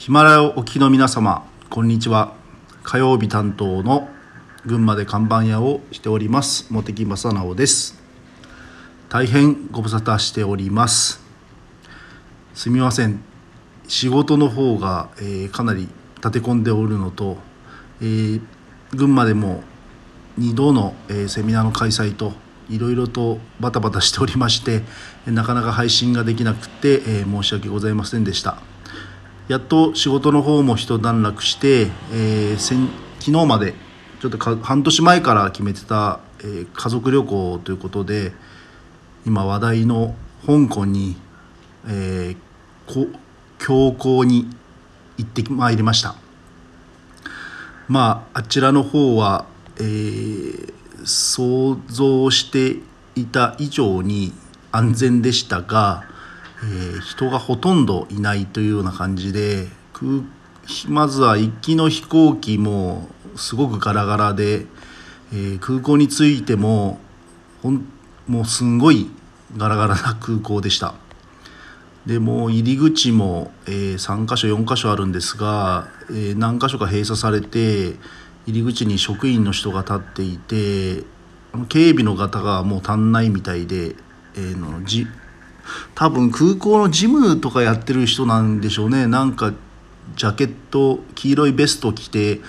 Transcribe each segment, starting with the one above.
ヒマラヤ沖の皆様こんにちは。火曜日担当の群馬で看板屋をしております茂木正直です。大変ご無沙汰しております。すみません。仕事の方が、えー、かなり立て込んでおるのと、えー、群馬でも2度の、えー、セミナーの開催といろいろとバタバタしておりましてなかなか配信ができなくて、えー、申し訳ございませんでした。やっと仕事の方も一段落して、えー、先昨日までちょっと半年前から決めてた、えー、家族旅行ということで今話題の香港に、えー、強行に行ってまいりました。まああちらの方は、えー、想像していた以上に安全でしたが、えー、人がほとんどいないというような感じでまずは行きの飛行機もすごくガラガラで、えー、空港に着いてもほんもうすんごいガラガラな空港でした。でもう入り口も、えー、3か所4か所あるんですが、えー、何箇所か閉鎖されて入り口に職員の人が立っていて警備の方がもう足んないみたいで、えー、のじ多分空港のジムとかやってる人なんでしょうねなんかジャケット黄色いベスト着て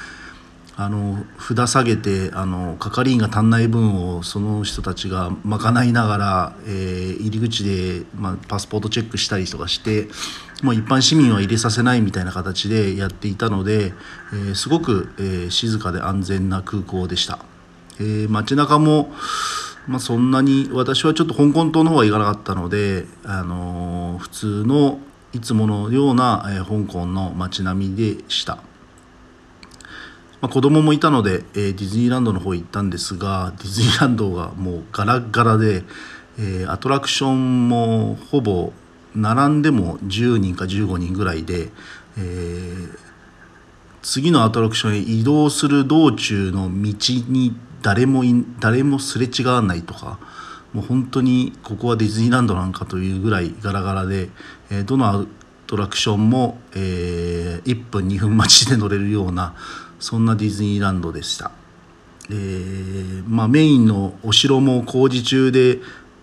あの札下げてあの係員が足んない分をその人たちが賄いながら、えー、入り口で、まあ、パスポートチェックしたりとかしてもう一般市民は入れさせないみたいな形でやっていたので、えー、すごく、えー、静かで安全な空港でした。えー、街中もまあ、そんなに私はちょっと香港島の方は行かなかったので、あの普通のいつものような、え香港の街並みでした。まあ、子供もいたので、えー、ディズニーランドの方行ったんですがディズニーランドがもうガラガラで、え、アトラクションもほぼ並んでも10人か15人ぐらいで、え、次のアトラクションへ移動する道中の道に誰も誰もすれ違わないとかもう本当にここはディズニーランドなんかというぐらいガラガラで、えー、どのアトラクションも、えー、1分2分待ちで乗れるようなそんなディズニーランドでした、えー、まあ、メインのお城も工事中で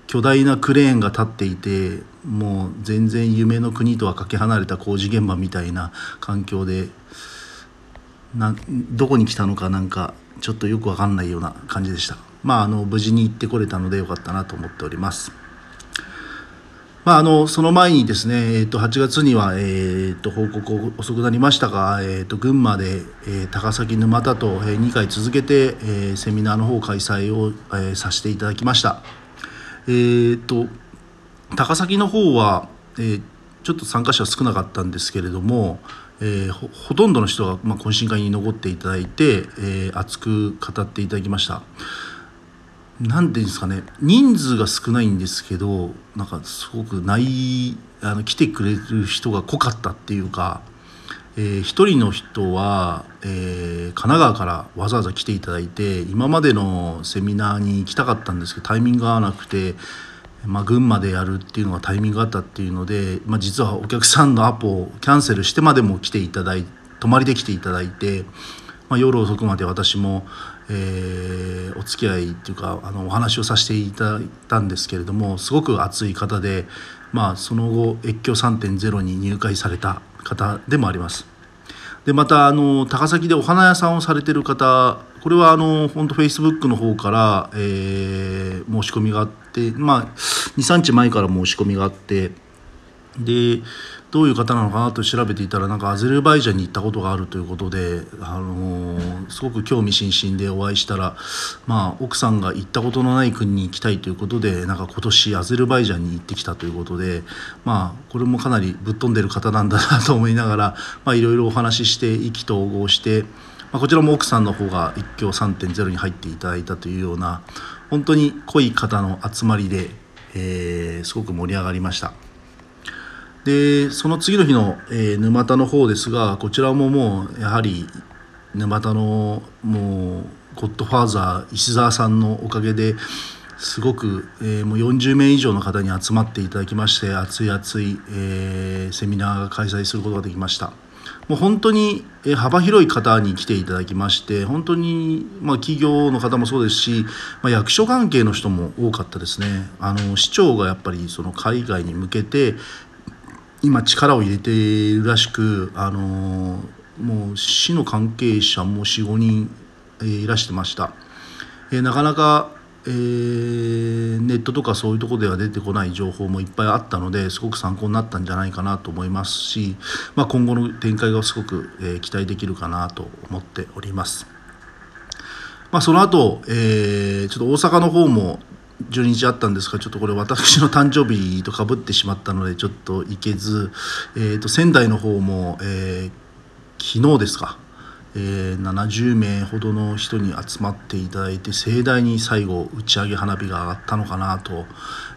巨大なクレーンが立っていてもう全然夢の国とはかけ離れた工事現場みたいな環境でなどこに来たのかなんかちょっとよく分かんないような感じでしたまああの無事に行ってこれたのでよかったなと思っておりますまあ、あのその前にですね、えー、と8月には、えー、と報告遅くなりましたが、えー、と群馬で、えー、高崎沼田と、えー、2回続けて、えー、セミナーの方開催を、えー、させていただきました。えー、と高崎の方は、えー、ちょっと参加者少なかったんですけれども、えー、ほほとんどの人が、まあ、懇親会に残っていただいて、えー、熱く語っていただきました。何ていうんですかね人数が少ないんですけどなんかすごくないあの来てくれる人が濃かったっていうか、えー、一人の人は、えー、神奈川からわざわざ来ていただいて今までのセミナーに行きたかったんですけどタイミングが合わなくて、まあ、群馬でやるっていうのがタイミングがあったっていうので、まあ、実はお客さんのアポをキャンセルしてまでも来ていただいて泊まりで来ていただいて。まあ、夜遅くまで私も、えー、お付き合いっていうかあのお話をさせていただいたんですけれどもすごく熱い方で、まあ、その後越境3.0に入会された方でもあります。でまたあの高崎でお花屋さんをされてる方これはあの本当フェイスブックの方から、えー、申し込みがあってまあ23日前から申し込みがあってでどういう方なのかなと調べていたらなんかアゼルバイジャンに行ったことがあるということで、あのー、すごく興味津々でお会いしたら、まあ、奥さんが行ったことのない国に行きたいということでなんか今年アゼルバイジャンに行ってきたということで、まあ、これもかなりぶっ飛んでる方なんだなと思いながら、まあ、いろいろお話しして意気投合して、まあ、こちらも奥さんの方が一挙3.0に入っていただいたというような本当に濃い方の集まりで、えー、すごく盛り上がりました。でその次の日の、えー、沼田の方ですがこちらももうやはり沼田のもうゴッドファーザー石澤さんのおかげですごく、えー、もう40名以上の方に集まっていただきまして熱い熱い、えー、セミナーが開催することができましたもう本当に幅広い方に来ていただきまして本当にま企業の方もそうですし、まあ、役所関係の人も多かったですねあの市長がやっぱりその海外に向けて今力を入れているらしくあのもう市の関係者も45人いらしてました。えなかなかえー、ネットとかそういうとこでは出てこない情報もいっぱいあったのですごく参考になったんじゃないかなと思いますし、まあ、今後の展開がすごく、えー、期待できるかなと思っております。まあ、その後、えー、ちょっと大阪の方も12日あったんですがちょっとこれ私の誕生日とかぶってしまったのでちょっと行けず、えー、と仙台の方も、えー、昨日ですかえー、70名ほどの人に集まっていただいて盛大に最後打ち上げ花火が上がったのかなと、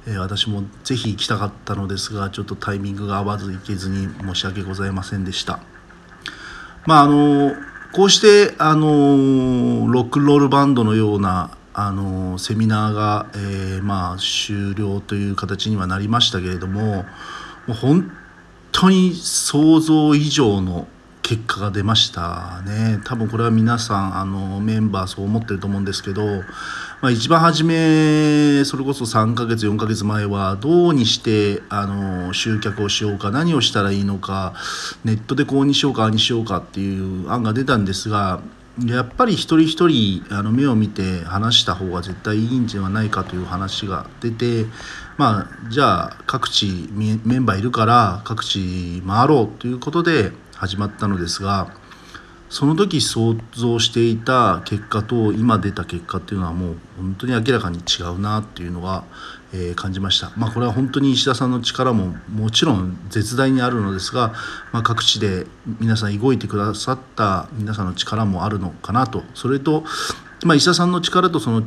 えー、私もぜひ行きたかったのですがちょっとタイミングが合わず行けずに申し訳ございませんでした。まああのこうしてあのロックンロールバンドのようなあのセミナーが、えー、まあ終了という形にはなりましたけれどももう本当に想像以上の結果が出ましたね。多分これは皆さんあのメンバーそう思ってると思うんですけど、まあ、一番初めそれこそ3ヶ月4ヶ月前はどうにしてあの集客をしようか何をしたらいいのかネットでこうにしようかああにしようかっていう案が出たんですがやっぱり一人一人あの目を見て話した方が絶対いいんではないかという話が出てまあじゃあ各地メンバーいるから各地回ろうということで始まったのですがその時想像していた結果と今出た結果っていうのはもう本当に明らかに違うなっていうのが、えー、感じました。まあ、これは本当に石田さんの力ももちろん絶大にあるのですが、まあ、各地で皆さん動いてくださった皆さんの力もあるのかなとそれと、まあ、石田さんの力とその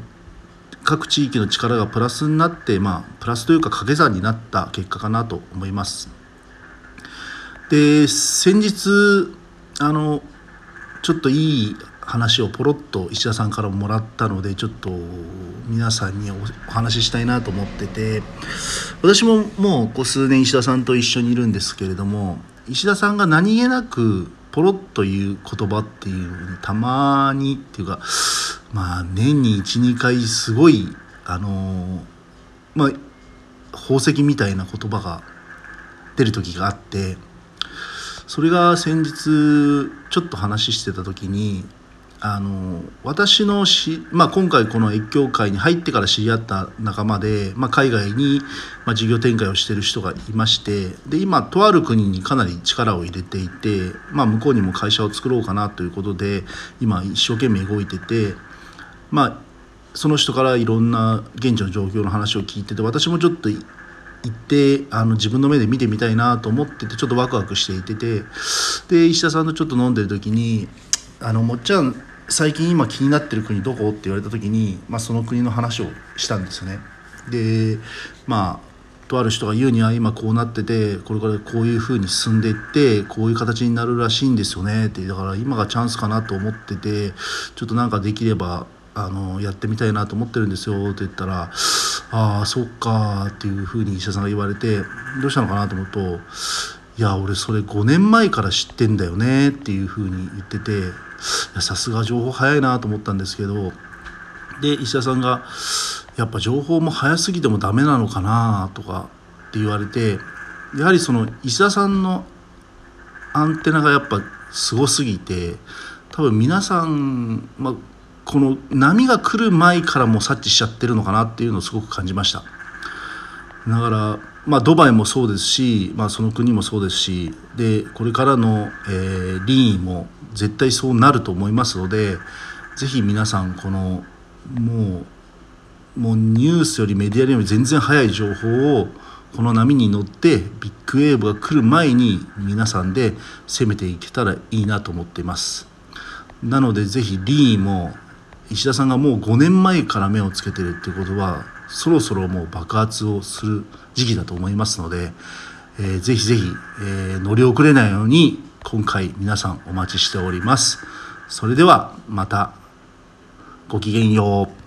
各地域の力がプラスになって、まあ、プラスというか掛け算になった結果かなと思います。で先日あのちょっといい話をポロッと石田さんからもらったのでちょっと皆さんにお話ししたいなと思ってて私ももうこう数年石田さんと一緒にいるんですけれども石田さんが何気なくポロッと言う言葉っていうのにたまにっていうかまあ年に12回すごいあのまあ宝石みたいな言葉が出る時があって。それが先日ちょっと話してた時にあの私のし、まあ、今回この越境会に入ってから知り合った仲間で、まあ、海外に、ま、事業展開をしてる人がいましてで今とある国にかなり力を入れていて、まあ、向こうにも会社を作ろうかなということで今一生懸命動いてて、まあ、その人からいろんな現地の状況の話を聞いてて私もちょっと行ってあの自分の目で見てみたいなと思っててちょっとワクワクしていててで石田さんとちょっと飲んでる時に「あのもっちゃん最近今気になってる国どこ?」って言われた時に、まあ、その国の話をしたんですよね。でまあとある人が言うには今こうなっててこれからこういうふうに進んでいってこういう形になるらしいんですよねってだから今がチャンスかなと思っててちょっとなんかできればあのやってみたいなと思ってるんですよって言ったらああそっかっていうふうに医者さんが言われてどうしたのかなと思うといや俺それ5年前から知ってんだよねっていうふうに言っててさすが情報早いなと思ったんですけどで石田さんが「やっぱ情報も早すぎてもダメなのかな」とかって言われてやはりその石田さんのアンテナがやっぱすごすぎて多分皆さん、まあ、この波が来る前からも察知しちゃってるのかなっていうのをすごく感じました。だからまあドバイもそうですし、まあ、その国もそうですしでこれからの、えー、リーンも絶対そうなると思いますのでぜひ皆さんこのもうもうニュースよりメディアより全然早い情報をこの波に乗ってビッグウェーブが来る前に皆さんで攻めていけたらいいなと思っています。なのでぜひリーも石田さんがもう5年前から目をつけてるっていうことはそろそろもう爆発をする時期だと思いますので、えー、ぜひぜひ、えー、乗り遅れないように今回皆さんお待ちしております。それではまたごきげんよう。